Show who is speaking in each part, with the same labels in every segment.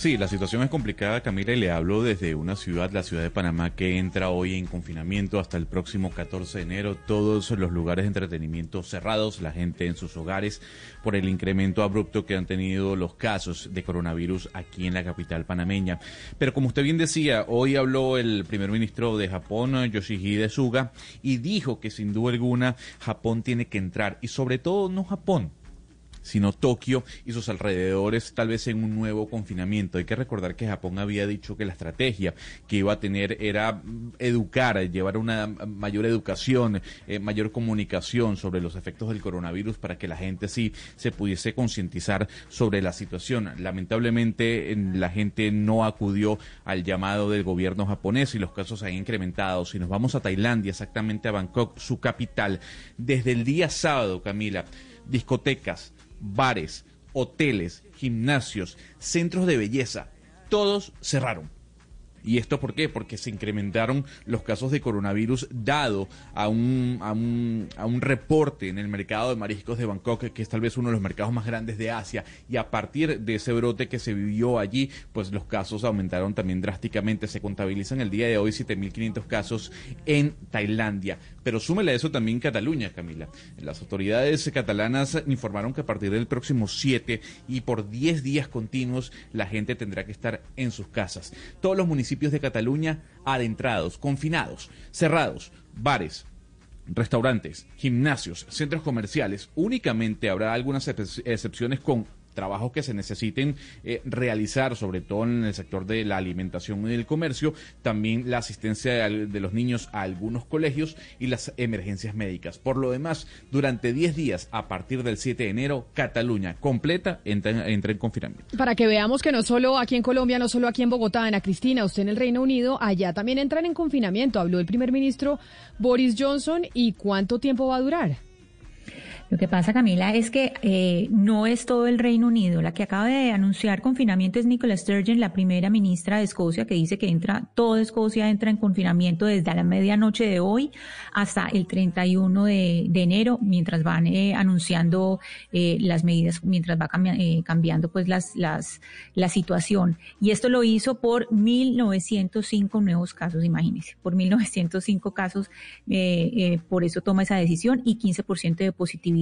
Speaker 1: Sí, la situación es complicada, Camila, y le hablo desde una ciudad, la ciudad de Panamá, que entra hoy en confinamiento hasta el próximo 14 de enero. Todos los lugares de entretenimiento cerrados, la gente en sus hogares, por el incremento abrupto que han tenido los casos de coronavirus aquí en la capital panameña. Pero como usted bien decía, hoy habló el primer ministro de Japón, Yoshihide Suga, y dijo que sin duda alguna Japón tiene que entrar, y sobre todo no Japón, sino Tokio y sus alrededores tal vez en un nuevo confinamiento. Hay que recordar que Japón había dicho que la estrategia que iba a tener era educar, llevar una mayor educación, eh, mayor comunicación sobre los efectos del coronavirus para que la gente sí se pudiese concientizar sobre la situación. Lamentablemente la gente no acudió al llamado del gobierno japonés y los casos han incrementado. Si nos vamos a Tailandia, exactamente a Bangkok, su capital, desde el día sábado, Camila, discotecas, bares, hoteles, gimnasios, centros de belleza, todos cerraron. ¿Y esto por qué? Porque se incrementaron los casos de coronavirus dado a un, a un, a un reporte en el mercado de mariscos de Bangkok, que es tal vez uno de los mercados más grandes de Asia, y a partir de ese brote que se vivió allí, pues los casos aumentaron también drásticamente. Se contabilizan el día de hoy 7.500 casos en Tailandia. Pero súmele a eso también Cataluña, Camila. Las autoridades catalanas informaron que a partir del próximo 7 y por 10 días continuos la gente tendrá que estar en sus casas. Todos los municipios de Cataluña adentrados, confinados, cerrados, bares, restaurantes, gimnasios, centros comerciales. Únicamente habrá algunas excepciones con trabajos que se necesiten eh, realizar, sobre todo en el sector de la alimentación y del comercio, también la asistencia de, los niños a algunos colegios y las emergencias médicas. Por lo demás, durante 10 días, a partir del 7 de enero, Cataluña completa entra, entra en confinamiento.
Speaker 2: Para que veamos que no solo aquí en Colombia, no solo aquí en Bogotá, Ana Cristina, usted en el Reino Unido, allá también entran en confinamiento. Habló el primer ministro Boris Johnson y cuánto tiempo va a durar.
Speaker 3: Lo que pasa, Camila, es que eh, no es todo el Reino Unido. La que acaba de anunciar confinamiento es Nicola Sturgeon, la primera ministra de Escocia, que dice que entra, toda Escocia entra en confinamiento desde la medianoche de hoy hasta el 31 de, de enero, mientras van eh, anunciando eh, las medidas, mientras va eh, cambiando pues las, las, la situación. Y esto lo hizo por 1.905 nuevos casos, imagínense, por 1.905 casos, por eso toma esa decisión y 15% de positividad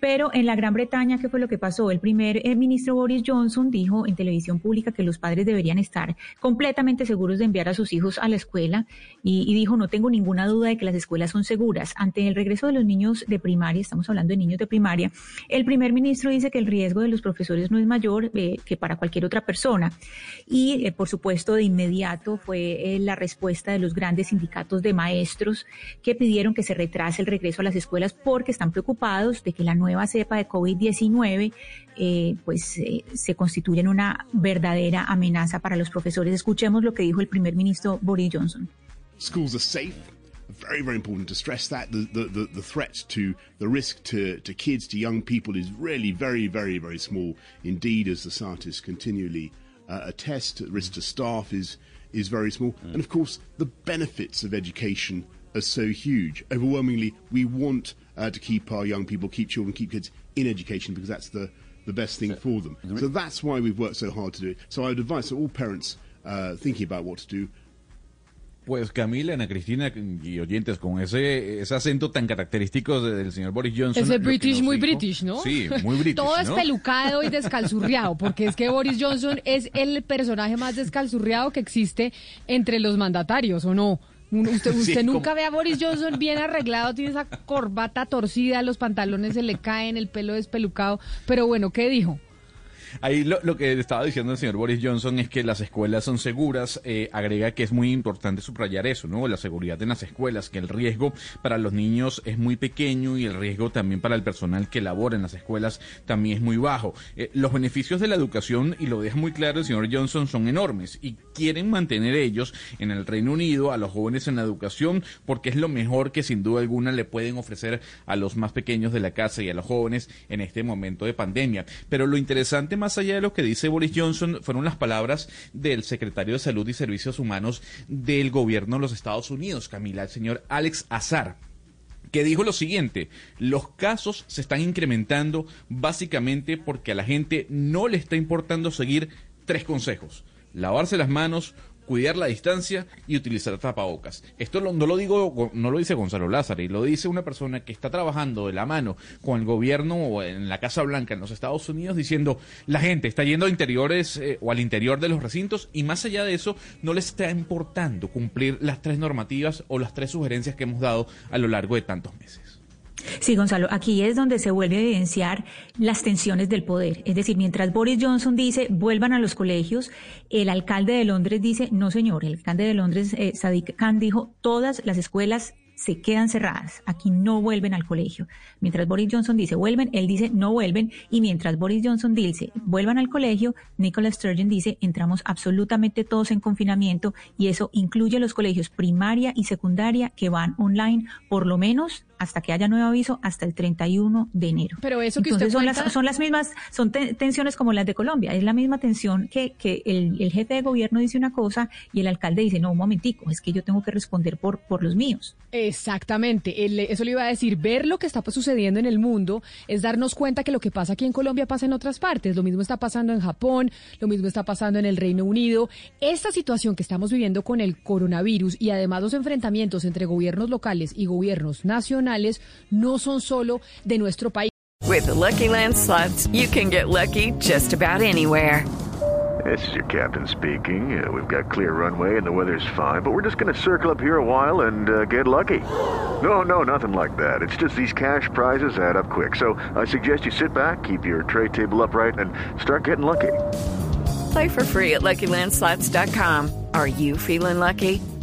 Speaker 3: pero en la Gran Bretaña, ¿qué fue lo que pasó? El primer eh, ministro Boris Johnson dijo en televisión pública que los padres deberían estar completamente seguros de enviar a sus hijos a la escuela y, dijo, no tengo ninguna duda de que las escuelas son seguras. Ante el regreso de los niños de primaria, estamos hablando de niños de primaria, el primer ministro dice que el riesgo de los profesores no es mayor eh, que para cualquier otra persona. Y, eh, por supuesto, de inmediato fue la respuesta de los grandes sindicatos de maestros que pidieron que se retrase el regreso a las escuelas porque están preocupados de que la nueva cepa de COVID-19 eh, pues eh, una verdadera amenaza para los profesores. Escuchemos lo que dijo el primer ministro Boris Johnson.
Speaker 4: Schools are safe. Very, very important to stress that. The, threat to the risk to, kids, to young people is really very, very, very small indeed, as the scientists continually uh, risk to staff is, very small. And of course, the benefits of education are so huge. Overwhelmingly, we want uh, to keep our young people, keep children, keep kids in education because that's the, the best thing for them. So that's why we've worked so hard to do it. So I would advise all parents uh, thinking about what to do.
Speaker 1: Pues Camila, Ana Cristina y oyentes, con ese, ese acento tan característico del señor Boris Johnson.
Speaker 2: Ese British, muy British, ¿no?
Speaker 1: Sí, muy British.
Speaker 2: Todo es pelucado y descalzurriado, porque es que Boris Johnson es el personaje más descalzurriado que existe entre los mandatarios, ¿o no? Usted, usted nunca ve a Boris Johnson bien arreglado, tiene esa corbata torcida, los pantalones se le caen, el pelo despelucado. Pero bueno, ¿qué dijo?
Speaker 1: Ahí lo, que estaba diciendo el señor Boris Johnson es que las escuelas son seguras. Eh, agrega que es muy importante subrayar eso, ¿no? La seguridad en las escuelas, que el riesgo para los niños es muy pequeño y el riesgo también para el personal que labora en las escuelas también es muy bajo. Eh, los beneficios de la educación, y lo deja muy claro el señor Johnson, son enormes y quieren mantener ellos en el Reino Unido a los jóvenes en la educación porque es lo mejor que sin duda alguna le pueden ofrecer a los más pequeños de la casa y a los jóvenes en este momento de pandemia. Pero lo interesante más allá de lo que dice Boris Johnson fueron las palabras del secretario de Salud y Servicios Humanos del gobierno de los Estados Unidos, Camila, el señor Alex Azar que dijo lo siguiente, los casos se están incrementando básicamente porque a la gente no le está importando seguir tres consejos. Lavarse las manos, cuidar la distancia y utilizar tapabocas. Esto no lo digo, no lo dice Gonzalo Lázaro, y lo dice una persona que está trabajando de la mano con el gobierno o en la Casa Blanca en los Estados Unidos diciendo la gente está yendo a interiores eh, o al interior de los recintos y más allá de eso no les está importando cumplir las tres normativas o las tres sugerencias que hemos dado a lo largo de tantos meses.
Speaker 3: Sí, Gonzalo, aquí es donde se vuelve a evidenciar las tensiones del poder. Es decir, mientras Boris Johnson dice vuelvan a los colegios, el alcalde de Londres dice no, señor. El alcalde de Londres, eh, Sadiq Khan, dijo todas las escuelas se quedan cerradas. Aquí no vuelven al colegio. Mientras Boris Johnson dice vuelven, él dice no vuelven. Y mientras Boris Johnson dice vuelvan al colegio, Nicola Sturgeon dice entramos absolutamente todos en confinamiento y eso incluye los colegios primaria y secundaria que van online por lo menos hasta que haya nuevo aviso hasta el 31 de enero.
Speaker 2: Pero eso que
Speaker 3: Entonces
Speaker 2: usted
Speaker 3: son, las, son las mismas, son tensiones como las de Colombia, es la misma tensión que, que el, el, jefe de gobierno dice una cosa y el alcalde dice, no, un momentico, es que yo tengo que responder por, por los míos.
Speaker 2: Exactamente, eso le iba a decir, ver lo que está sucediendo en el mundo es darnos cuenta que lo que pasa aquí en Colombia pasa en otras partes, lo mismo está pasando en Japón, lo mismo está pasando en el Reino Unido. Esta situación que estamos viviendo con el coronavirus y además los enfrentamientos entre gobiernos locales y gobiernos nacionales, no son solo de nuestro país.
Speaker 5: With the Lucky Land slots, you can get lucky just about anywhere.
Speaker 6: This is your captain speaking. Uh, we've got clear runway and the weather's fine, but we're just going to circle up here a while and uh, get lucky. No, no, nothing like that. It's just these cash prizes add up quick. So I suggest you sit back, keep your tray table upright, and start getting lucky.
Speaker 5: Play for free at LuckyLandSlots.com. Are you feeling lucky?